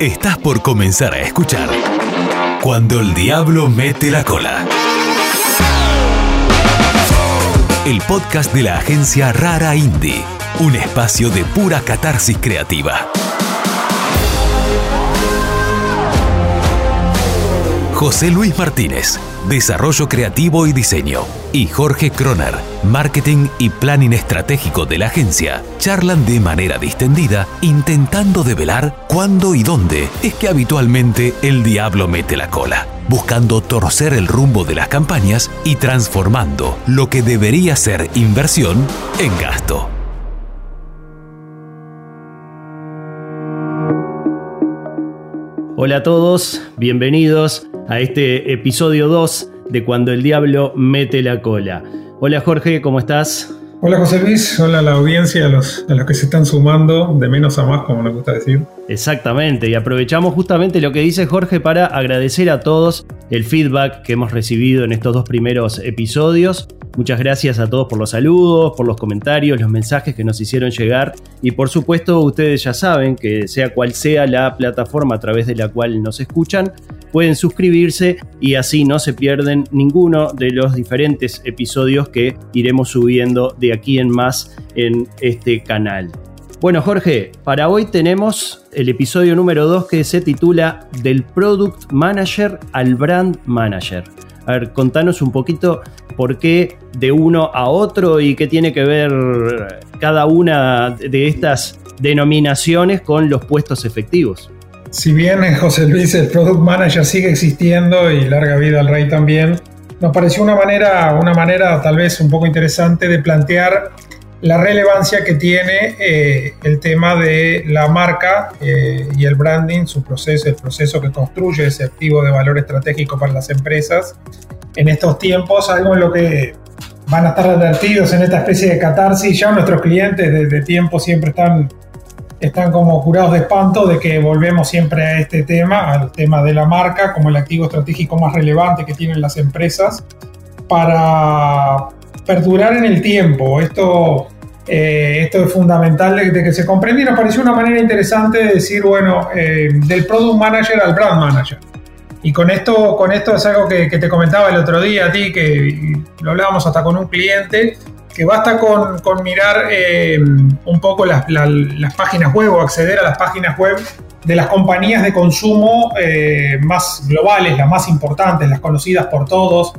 Estás por comenzar a escuchar Cuando el Diablo mete la cola. El podcast de la agencia Rara Indie. Un espacio de pura catarsis creativa. José Luis Martínez, Desarrollo Creativo y Diseño, y Jorge Kroner, Marketing y Planning Estratégico de la agencia, charlan de manera distendida, intentando develar cuándo y dónde es que habitualmente el diablo mete la cola, buscando torcer el rumbo de las campañas y transformando lo que debería ser inversión en gasto. Hola a todos, bienvenidos a este episodio 2 de Cuando el Diablo mete la cola. Hola Jorge, ¿cómo estás? Hola José Luis, hola a la audiencia, a los, a los que se están sumando de menos a más, como nos gusta decir. Exactamente, y aprovechamos justamente lo que dice Jorge para agradecer a todos el feedback que hemos recibido en estos dos primeros episodios. Muchas gracias a todos por los saludos, por los comentarios, los mensajes que nos hicieron llegar y por supuesto ustedes ya saben que sea cual sea la plataforma a través de la cual nos escuchan, pueden suscribirse y así no se pierden ninguno de los diferentes episodios que iremos subiendo de aquí en más en este canal. Bueno Jorge, para hoy tenemos el episodio número 2 que se titula Del Product Manager al Brand Manager. A ver, contanos un poquito por qué de uno a otro y qué tiene que ver cada una de estas denominaciones con los puestos efectivos. Si bien eh, José Luis, el Product Manager sigue existiendo y larga vida al rey también, nos pareció una manera, una manera tal vez un poco interesante de plantear la relevancia que tiene eh, el tema de la marca eh, y el branding, su proceso, el proceso que construye ese activo de valor estratégico para las empresas en estos tiempos, algo en lo que van a estar advertidos en esta especie de catarsis. Ya nuestros clientes desde tiempo siempre están, están como curados de espanto de que volvemos siempre a este tema, al tema de la marca como el activo estratégico más relevante que tienen las empresas para perdurar en el tiempo. Esto, eh, esto es fundamental de, que se comprenda y nos pareció una manera interesante de decir, bueno, eh, del product manager al brand manager. Y con esto, con esto es algo que, te comentaba el otro día a ti, que lo hablábamos hasta con un cliente, que basta con, con mirar eh, un poco las, las, páginas web o acceder a las páginas web de las compañías de consumo más globales, las más importantes, las conocidas por todos,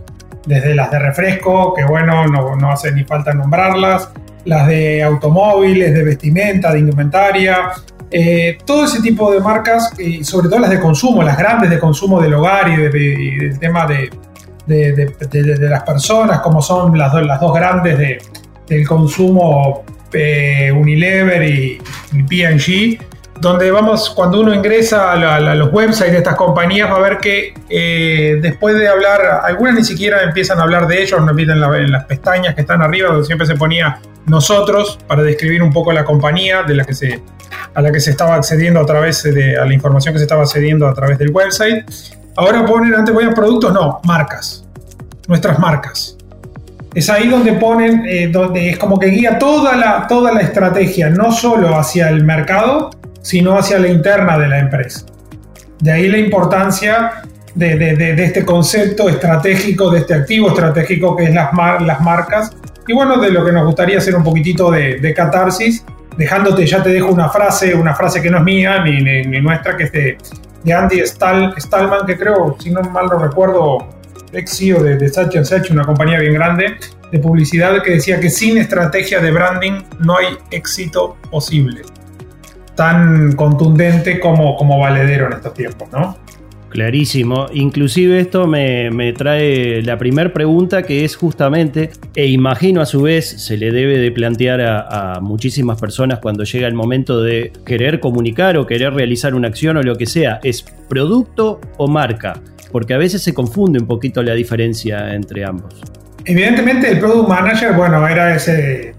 desde las de refresco, que bueno, no, no hace ni falta nombrarlas, las de automóviles, de vestimenta, de indumentaria, eh, todo ese tipo de marcas, y sobre todo las de consumo, las grandes de consumo del hogar y, del tema de, de, las personas, como son las, las dos grandes del consumo eh, Unilever y, y P&G, donde vamos, cuando uno ingresa a, los websites de estas compañías, va a ver que eh, después de hablar, algunas ni siquiera empiezan a hablar de ellos, nos piden en, las pestañas que están arriba, donde siempre se ponía nosotros, para describir un poco la compañía de la que se, a la que se estaba accediendo a través de a la información que se estaba accediendo a través del website. Ahora ponen, antes ponían productos, no, marcas, nuestras marcas. Es ahí donde ponen, eh, donde es como que guía toda la, toda la estrategia, no solo hacia el mercado, sino hacia la interna de la empresa. De ahí la importancia de, este concepto estratégico, de este activo estratégico que es las, las marcas. Y bueno, de lo que nos gustaría hacer un poquitito de, catarsis, dejándote, ya te dejo una frase, una frase que no es mía ni, ni, nuestra, que es de, Andy Stallman, que creo, si no mal lo recuerdo, ex CEO de, de Such una compañía bien grande de publicidad, que decía que sin estrategia de branding no hay éxito posible tan contundente como, como valedero en estos tiempos, ¿no? Clarísimo. Inclusive esto me, trae la primera pregunta que es justamente, e imagino a su vez se le debe de plantear a, muchísimas personas cuando llega el momento de querer comunicar o querer realizar una acción o lo que sea, ¿es producto o marca? Porque a veces se confunde un poquito la diferencia entre ambos. Evidentemente el Product Manager, bueno, era ese,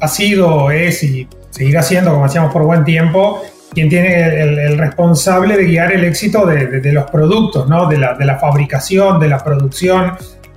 ha sido, es y seguir haciendo como hacíamos por buen tiempo, quien tiene el, responsable de guiar el éxito de, los productos, ¿no? de, la, de la fabricación, de la producción,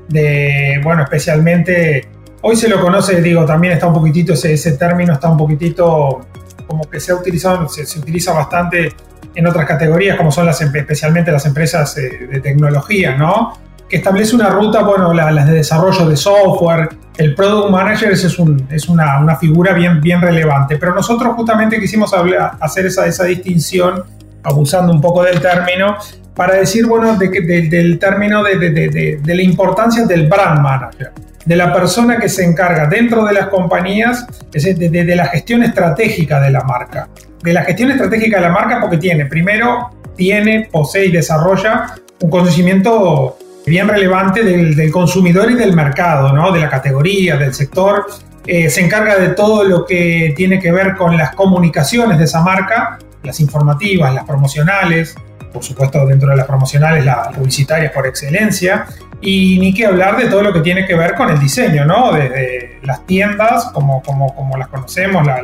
de, bueno, especialmente, hoy se lo conoce, digo, también está un poquitito, ese, término está un poquitito como que se ha utilizado, se, utiliza bastante en otras categorías como son las, especialmente las empresas eh, de tecnología, ¿no? Que establece una ruta, bueno, las de desarrollo de software, el product manager es, un, es una, una, figura bien, bien relevante, pero nosotros justamente quisimos hacer esa, esa distinción, abusando un poco del término, para decir, bueno, de, del término de, de, de, la importancia del brand manager, de la persona que se encarga dentro de las compañías de, la gestión estratégica de la marca. De la gestión estratégica de la marca porque tiene, primero, tiene, posee y desarrolla un conocimiento bien relevante del, consumidor y del mercado, ¿no? de la categoría, del sector. Eh, se encarga de todo lo que tiene que ver con las comunicaciones de esa marca, las informativas, las promocionales, por supuesto dentro de las promocionales, las publicitarias por excelencia, y ni que hablar de todo lo que tiene que ver con el diseño, ¿no? Desde las tiendas, como, como, como las conocemos, las,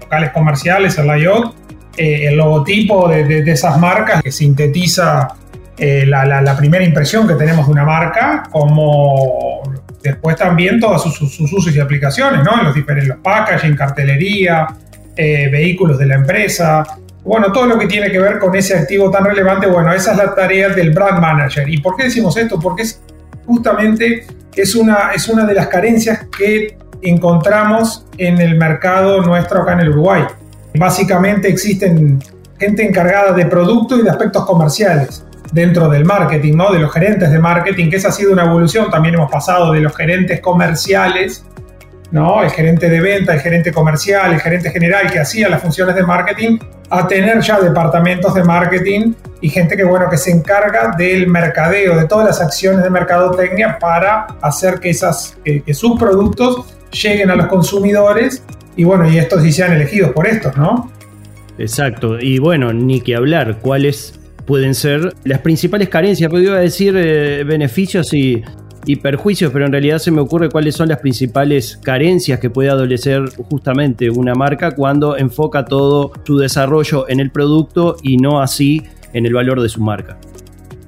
locales comerciales, el layout, eh, el logotipo de, de, esas marcas que sintetiza eh, la, la, primera impresión que tenemos de una marca, como después también todos sus, sus, usos y aplicaciones, ¿no? En los diferentes los packaging, cartelería, eh, vehículos de la empresa, bueno, todo lo que tiene que ver con ese activo tan relevante, bueno, esa es la tarea del brand manager. ¿Y por qué decimos esto? Porque es justamente es una, es una de las carencias que encontramos en el mercado nuestro acá en el Uruguay. Básicamente existen gente encargada de producto y de aspectos comerciales dentro del marketing, ¿no? De los gerentes de marketing, que esa ha sido una evolución. También hemos pasado de los gerentes comerciales ¿no? El gerente de venta, el gerente comercial, el gerente general que hacía las funciones de marketing, a tener ya departamentos de marketing y gente que, bueno, que se encarga del mercadeo, de todas las acciones de mercadotecnia para hacer que, esas, que, sus productos lleguen a los consumidores y, bueno, y estos sí sean elegidos por estos, ¿no? Exacto, y bueno, ni que hablar, cuáles pueden ser las principales carencias, podría decir eh, beneficios y perjuicios, pero en realidad se me ocurre cuáles son las principales carencias que puede adolecer justamente una marca cuando enfoca todo su desarrollo en el producto y no así en el valor de su marca.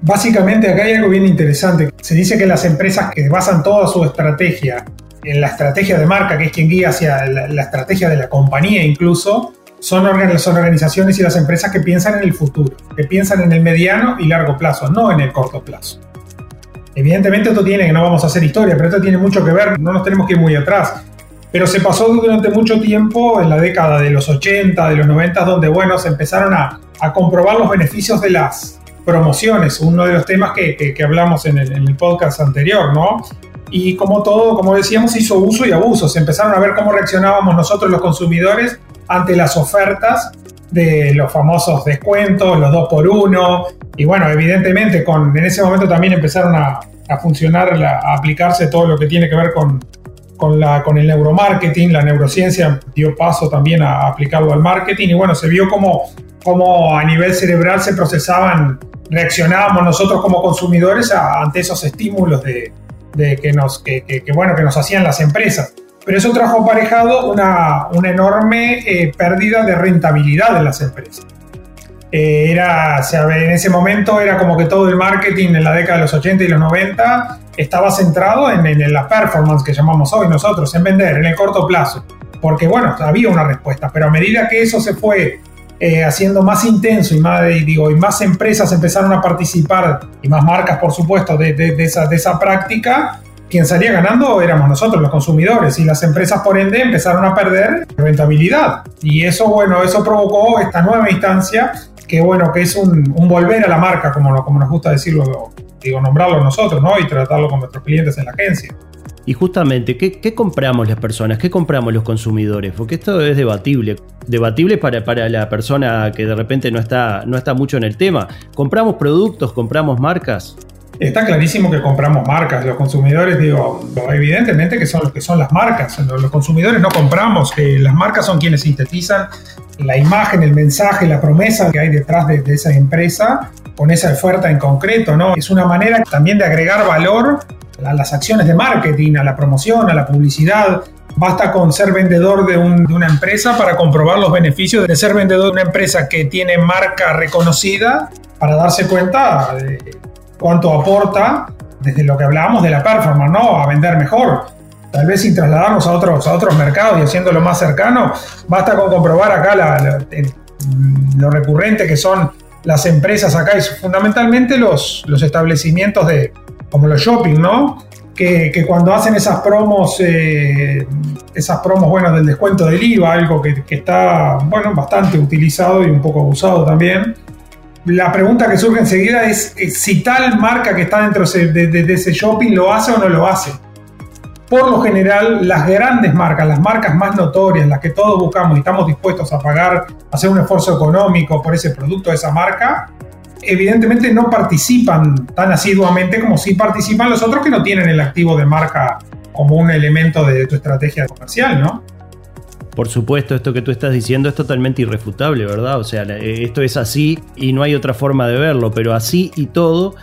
Básicamente acá hay algo bien interesante. Se dice que las empresas que basan toda su estrategia en la estrategia de marca, que es quien guía hacia la, estrategia de la compañía incluso, son, son organizaciones y las empresas que piensan en el futuro, que piensan en el mediano y largo plazo, no en el corto plazo. Evidentemente esto tiene, que no vamos a hacer historia, pero esto tiene mucho que ver, no nos tenemos que ir muy atrás. Pero se pasó durante mucho tiempo, en la década de los 80, de los 90, donde, bueno, se empezaron a, comprobar los beneficios de las promociones, uno de los temas que, hablamos en el, en el, podcast anterior, ¿no? Y como todo, como decíamos, hizo uso y abuso. Se empezaron a ver cómo reaccionábamos nosotros los consumidores ante las ofertas de los famosos descuentos, los 2 por 1 y bueno, evidentemente con, en ese momento también empezaron a, funcionar, a aplicarse todo lo que tiene que ver con, con, la, con el neuromarketing, la neurociencia dio paso también a aplicarlo al marketing. Y bueno, se vio como, como a nivel cerebral se procesaban, reaccionábamos nosotros como consumidores ante esos estímulos de, de que, nos, que, que, bueno, que nos hacían las empresas pero eso trajo aparejado una, una enorme eh, pérdida de rentabilidad de las empresas. Eh, era, en ese momento era como que todo el marketing en la década de los 80 y los 90 estaba centrado en, en, la performance que llamamos hoy nosotros, en vender, en el corto plazo. Porque bueno, había una respuesta, pero a medida que eso se fue eh, haciendo más intenso y más, digo, y más empresas empezaron a participar, y más marcas por supuesto, de, de, esa, de esa práctica, quien salía ganando éramos nosotros, los consumidores, y las empresas por ende empezaron a perder rentabilidad. Y eso, bueno, eso provocó esta nueva instancia, que bueno, que es un, volver a la marca, como, como nos gusta decirlo, digo, nombrarlo nosotros, ¿no? Y tratarlo con nuestros clientes en la agencia. Y justamente, ¿qué, compramos las personas? ¿Qué compramos los consumidores? Porque esto es debatible. Debatible para, para la persona que de repente no está, no está mucho en el tema. ¿Compramos productos? ¿Compramos marcas? Está clarísimo que compramos marcas. Los consumidores, digo, evidentemente que son, que son las marcas. Los consumidores no compramos. las marcas son quienes sintetizan la imagen, el mensaje, la promesa que hay detrás de, esa empresa con esa oferta en concreto. ¿no? Es una manera también de agregar valor a las acciones de marketing, a la promoción, a la publicidad. Basta con ser vendedor de, de, una empresa para comprobar los beneficios de ser vendedor de una empresa que tiene marca reconocida para darse cuenta de cuánto aporta desde lo que hablábamos de la performance, ¿no? A vender mejor. Tal vez sin trasladarnos a otros, a otros mercados y haciéndolo más cercano, basta con comprobar acá mm, lo recurrente que son las empresas acá y fundamentalmente los, los establecimientos de, como los shopping, ¿no? Que, cuando hacen esas promos, eh, esas promos, bueno, del descuento del IVA, algo que, está, bueno, bastante utilizado y un poco abusado también. La pregunta que surge enseguida es si tal marca que está dentro de ese shopping lo hace o no lo hace por lo general, las grandes marcas, las marcas más notorias, las que todos buscamos y estamos dispuestos a pagar, hacer un esfuerzo económico por ese producto de esa marca, evidentemente no participan tan asiduamente como si participan los otros que no tienen el activo de marca como un elemento de tu estrategia comercial, ¿no? Por supuesto, esto que tú estás diciendo es totalmente irrefutable, ¿verdad? O sea, esto es así y no hay otra forma de verlo, pero así y todo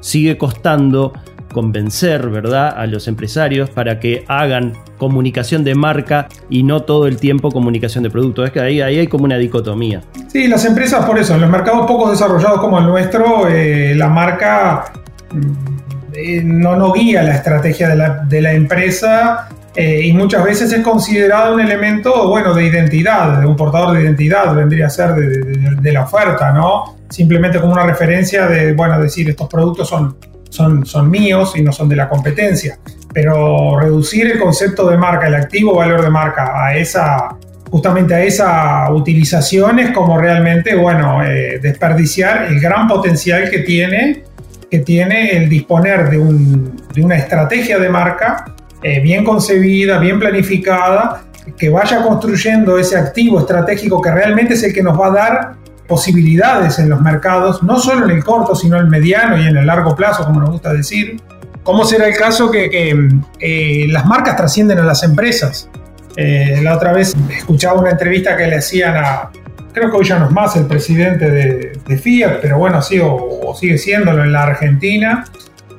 sigue costando convencer, ¿verdad?, a los empresarios para que hagan comunicación de marca y no todo el tiempo comunicación de producto. Es que ahí, hay como una dicotomía. Sí, las empresas por eso, en los mercados poco desarrollados como el nuestro, eh, la marca mm, eh, no guía la estrategia de la, empresa eh, y muchas veces es considerado un elemento, bueno, de identidad, de un portador de identidad, vendría a ser de, de la oferta, ¿no? Simplemente como una referencia de, bueno, decir, estos productos son son, míos y no son de la competencia. Pero reducir el concepto de marca, el activo valor de marca a esa, justamente a esa utilización es como realmente, bueno, eh, desperdiciar el gran potencial que tiene, que tiene el disponer de, una estrategia de marca eh, bien concebida, bien planificada, que vaya construyendo ese activo estratégico que realmente es el que nos va a dar posibilidades en los mercados, no solo en el corto, sino en el mediano y en el largo plazo, como nos gusta decir. ¿Cómo será el caso que, eh, las marcas trascienden a las empresas? Eh, la otra vez escuchaba una entrevista que le hacían a, creo que hoy ya no es más el presidente de, Fiat, pero bueno, sí, o, sigue siéndolo en la Argentina.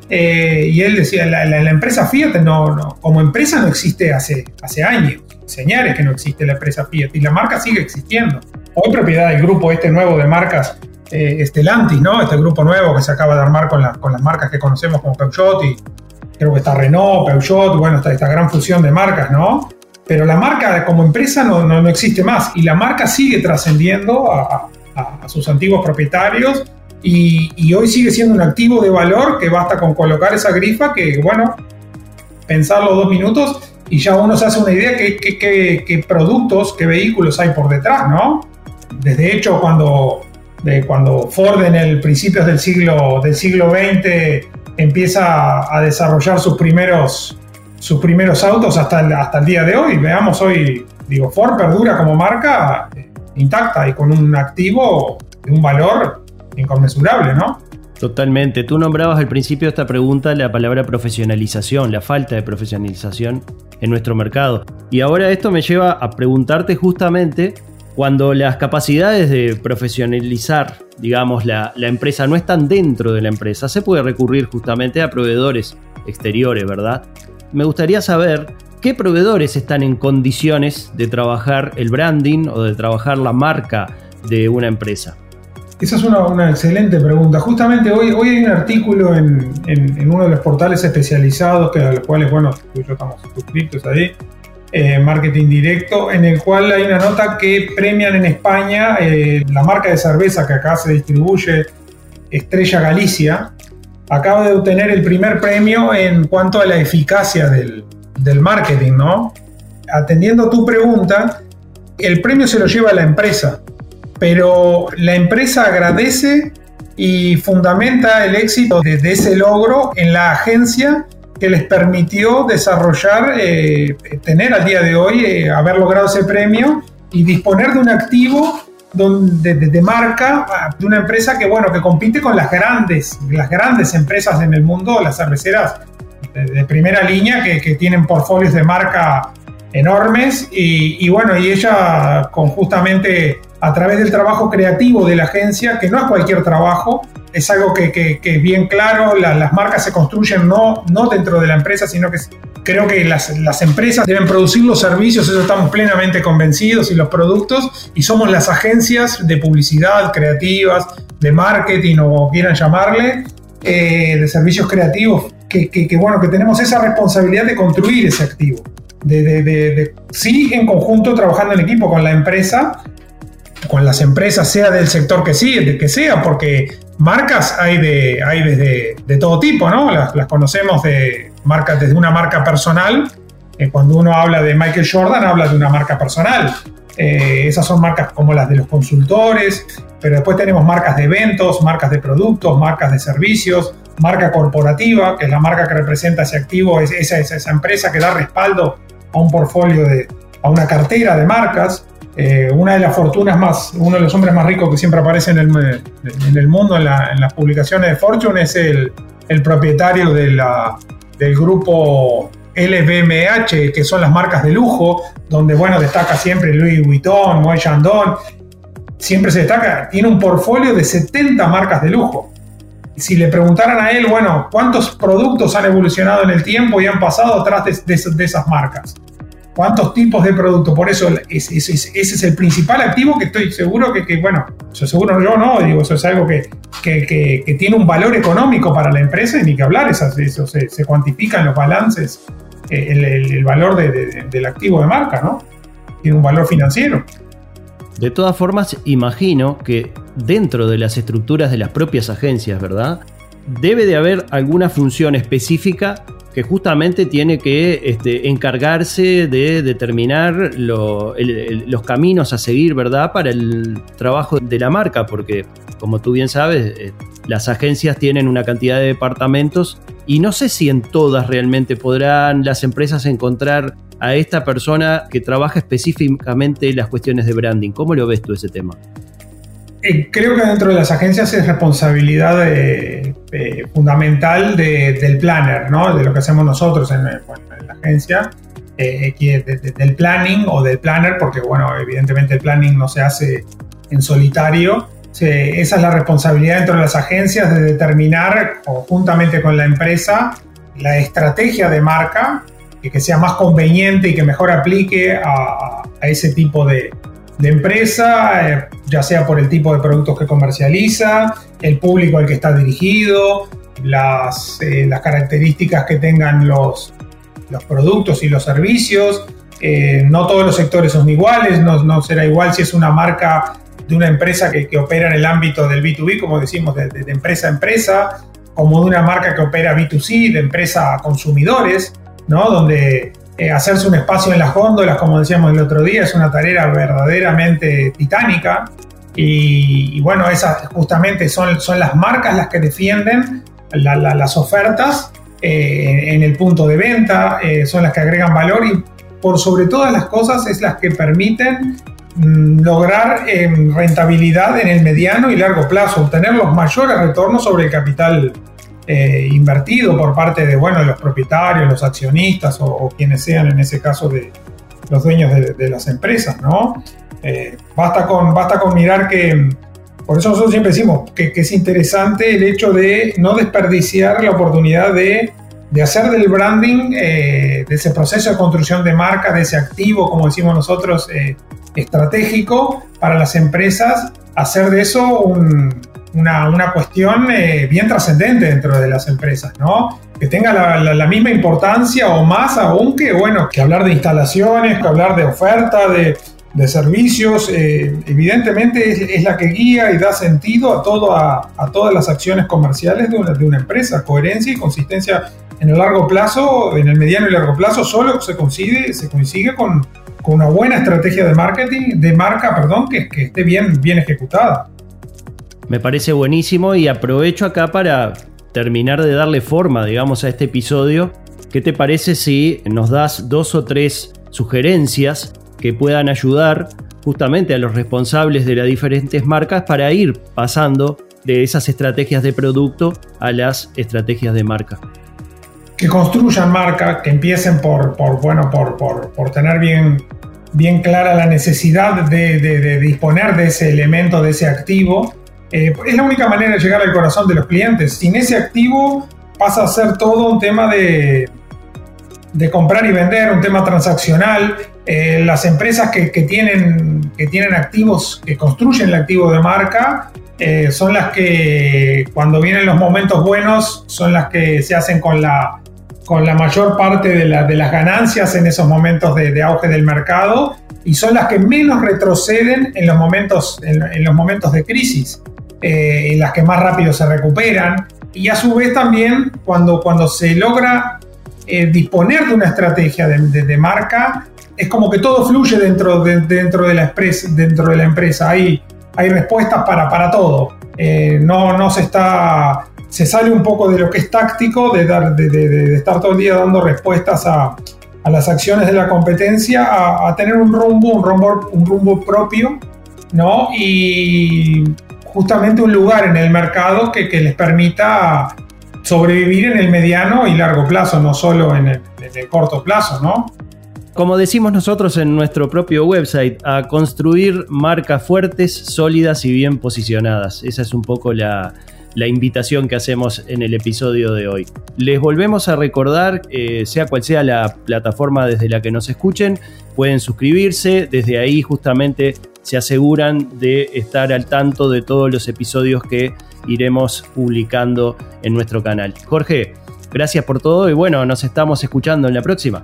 Eh, y él decía, la, empresa Fiat no, como empresa no existe hace, hace años, señales que no existe la empresa Fiat y la marca sigue existiendo hoy propiedad del grupo este nuevo de marcas eh, Estelantis, ¿no? Este grupo nuevo que se acaba de armar con, con las marcas que conocemos como Peugeot y creo que está Renault, Peugeot, bueno, está esta gran fusión de marcas, ¿no? Pero la marca como empresa no, no, existe más y la marca sigue trascendiendo a, sus antiguos propietarios y, hoy sigue siendo un activo de valor que basta con colocar esa grifa que, bueno, pensarlo dos minutos y ya uno se hace una idea de qué productos, qué vehículos hay por detrás, ¿no? desde hecho cuando, cuando Ford en el principios del siglo, del siglo XX empieza a desarrollar sus primeros, sus primeros autos hasta el, hasta el día de hoy. Veamos hoy, digo, Ford perdura como marca eh, intacta y con un activo de un valor inconmensurable, ¿no? Totalmente. Tú nombrabas al principio de esta pregunta la palabra profesionalización, la falta de profesionalización en nuestro mercado. Y ahora esto me lleva a preguntarte justamente cuando las capacidades de profesionalizar, digamos, la, empresa no están dentro de la empresa, se puede recurrir justamente a proveedores exteriores, ¿verdad? Me gustaría saber qué proveedores están en condiciones de trabajar el branding o de trabajar la marca de una empresa. Esa es una, excelente pregunta. Justamente hoy, hoy hay un artículo en, uno de los portales especializados, que a los cuales, bueno, tú y yo estamos suscritos ahí, eh, marketing directo, en el cual hay una nota que premian en España eh, la marca de cerveza que acá se distribuye, Estrella Galicia, acaba de obtener el primer premio en cuanto a la eficacia del, del marketing, ¿no? Atendiendo tu pregunta, el premio se lo lleva a la empresa, pero la empresa agradece y fundamenta el éxito de, de ese logro en la agencia que les permitió desarrollar, eh, tener al día de hoy, eh, haber logrado ese premio y disponer de un activo donde, de, marca ah, de una empresa que, bueno, que compite con las grandes, las grandes empresas en el mundo, las cerveceras de, primera línea que, que, tienen portfolios de marca enormes y, y bueno, y ella con justamente a través del trabajo creativo de la agencia, que no es cualquier trabajo, es algo que, es bien claro, las marcas se construyen no, no dentro de la empresa, sino que creo que las, las, empresas deben producir los servicios, eso estamos plenamente convencidos, y los productos, y somos las agencias de publicidad, creativas, de marketing o quieran llamarle, eh, de servicios creativos, que, que, bueno, que tenemos esa responsabilidad de construir ese activo. De, de, de, sí, en conjunto, trabajando en equipo con la empresa, con las empresas, sea del sector que de que sea, porque marcas hay de, hay desde de todo tipo, ¿no? Las, conocemos de marcas desde una marca personal. Eh, cuando uno habla de Michael Jordan, habla de una marca personal. Eh, esas son marcas como las de los consultores, pero después tenemos marcas de eventos, marcas de productos, marcas de servicios, marca corporativa, que es la marca que representa ese activo, es esa, esa empresa que da respaldo a un portfolio de, a una cartera de marcas. Eh, una de las fortunas más, uno de los hombres más ricos que siempre aparece en el, en el mundo en, las publicaciones de Fortune es el, el propietario la, del grupo LVMH, que son las marcas de lujo, donde bueno, destaca siempre Louis Vuitton, Moët Chandon, siempre se destaca, tiene un portfolio de 70 marcas de lujo. Si le preguntaran a él, bueno, ¿cuántos productos han evolucionado en el tiempo y han pasado atrás de, de esas marcas? Cuántos tipos de productos. Por eso ese, es el principal activo que estoy seguro que, bueno, yo seguro yo no, digo, eso es algo que, que, tiene un valor económico para la empresa y ni que hablar, eso, se, se cuantifican los balances, eh, el, valor del activo de marca, ¿no? Tiene un valor financiero. De todas formas, imagino que dentro de las estructuras de las propias agencias, ¿verdad? Debe de haber alguna función específica que justamente tiene que este, encargarse de determinar los caminos a seguir, ¿verdad? Para el trabajo de la marca, porque como tú bien sabes, eh, las agencias tienen una cantidad de departamentos y no sé si en todas realmente podrán las empresas encontrar a esta persona que trabaja específicamente las cuestiones de branding. ¿Cómo lo ves tú ese tema? Eh, creo que dentro de las agencias es responsabilidad eh, eh, fundamental del planner, ¿no? de lo que hacemos nosotros en, la agencia, del planning o del planner, porque bueno, evidentemente el planning no se hace en solitario. esa es la responsabilidad dentro de las agencias de determinar conjuntamente con la empresa la estrategia de marca que, que sea más conveniente y que mejor aplique a ese tipo de, de empresa, eh, ya sea por el tipo de productos que comercializa, el público al que está dirigido, las, eh, las características que tengan los, los productos y los servicios. Eh, no todos los sectores son iguales, no, no, será igual si es una marca de una empresa que, que opera en el ámbito del B2B, como decimos, de, de, empresa a empresa, como de una marca que opera B2C, de empresa a consumidores, ¿no? donde eh, hacerse un espacio en las góndolas, como decíamos el otro día, es una tarea verdaderamente titánica. Y, bueno, esas justamente son, son las marcas las que defienden las ofertas eh, en el punto de venta, eh, son las que agregan valor y por sobre todas las cosas es las que permiten mm, lograr rentabilidad en el mediano y largo plazo, obtener los mayores retornos sobre el capital eh, invertido por parte de, bueno, los propietarios, los accionistas o, quienes sean en ese caso de los dueños de, las empresas, ¿no? Eh, basta, con, basta con mirar que, por eso nosotros siempre decimos que, es interesante el hecho de no desperdiciar la oportunidad de, de hacer del branding, eh, de ese proceso de construcción de marca, de ese activo, como decimos nosotros, estratégico para las empresas, hacer de eso un, una, cuestión eh, bien trascendente dentro de las empresas, ¿no? Que tenga la, misma importancia o más aún que, bueno, que hablar de instalaciones, que hablar de oferta, de, servicios, eh, evidentemente es, la que guía y da sentido a, todo, a, todas las acciones comerciales de una, de una empresa. Coherencia y consistencia en el largo plazo, en el mediano y largo plazo, solo se consigue, se consigue con, con una buena estrategia de marketing, de marca, perdón, que, que esté bien, bien ejecutada. Me parece buenísimo y aprovecho acá para terminar de darle forma, digamos, a este episodio. ¿Qué te parece si nos das dos o tres sugerencias que puedan ayudar justamente a los responsables de las diferentes marcas para ir pasando de esas estrategias de producto a las estrategias de marca? Que construyan marca, que empiecen por, bueno, por, por, tener bien, bien clara la necesidad de disponer de ese elemento, de ese activo, eh, es la única manera de llegar al corazón de los clientes. Sin ese activo pasa a ser todo un tema de, de comprar y vender, un tema transaccional. Eh, las empresas que, tienen, que tienen activos, que construyen el activo de marca, eh, son las que cuando vienen los momentos buenos, son las que se hacen con la, con la mayor parte de, las ganancias en esos momentos de, auge del mercado y son las que menos retroceden en los momentos, en, los momentos de crisis, eh, las que más rápido se recuperan. Y a su vez también cuando, cuando se logra eh, disponer de una estrategia de, marca, es como que todo fluye dentro de, dentro de, la, dentro de la empresa. Hay, hay respuestas para, para todo. Eh, no, no se está. Se sale un poco de lo que es táctico, de, dar, de, estar todo el día dando respuestas a, a las acciones de la competencia, a, tener un rumbo, un rumbo, un rumbo propio, ¿no? Y justamente un lugar en el mercado que, les permita sobrevivir en el mediano y largo plazo, no solo en el, corto plazo, ¿no? Como decimos nosotros en nuestro propio website, a construir marcas fuertes, sólidas y bien posicionadas. Esa es un poco la, invitación que hacemos en el episodio de hoy. Les volvemos a recordar, eh, sea cual sea la plataforma desde la que nos escuchen, pueden suscribirse, desde ahí justamente se aseguran de estar al tanto de todos los episodios que iremos publicando en nuestro canal. Jorge, gracias por todo y bueno, nos estamos escuchando en la próxima.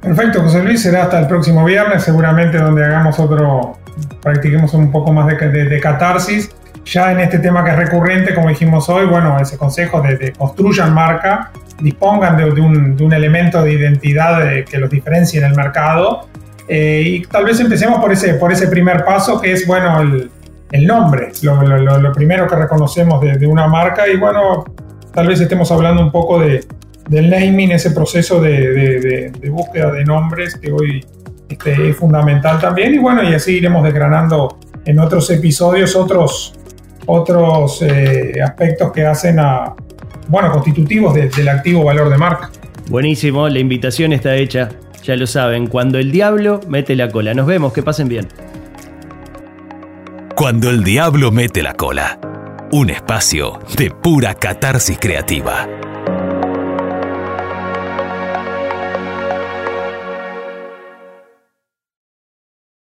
Perfecto, José Luis, será hasta el próximo viernes, seguramente donde hagamos otro, practiquemos un poco más de, catarsis. Ya en este tema que es recurrente, como dijimos hoy, bueno, ese consejo de, construyan marca, dispongan de, un, elemento de identidad que los diferencie en el mercado eh, y tal vez empecemos por ese, por ese primer paso que es, bueno, el, el nombre, lo, lo, primero que reconocemos de, de, una marca y bueno, tal vez estemos hablando un poco de, del naming, ese proceso de, de búsqueda de nombres que hoy este, es fundamental también y bueno, y así iremos desgranando en otros episodios otros, otros eh, aspectos que hacen a, bueno, constitutivos del activo valor de marca. Buenísimo, la invitación está hecha. Ya lo saben, cuando el diablo mete la cola. Nos vemos, que pasen bien. Cuando el diablo mete la cola. Un espacio de pura catarsis creativa.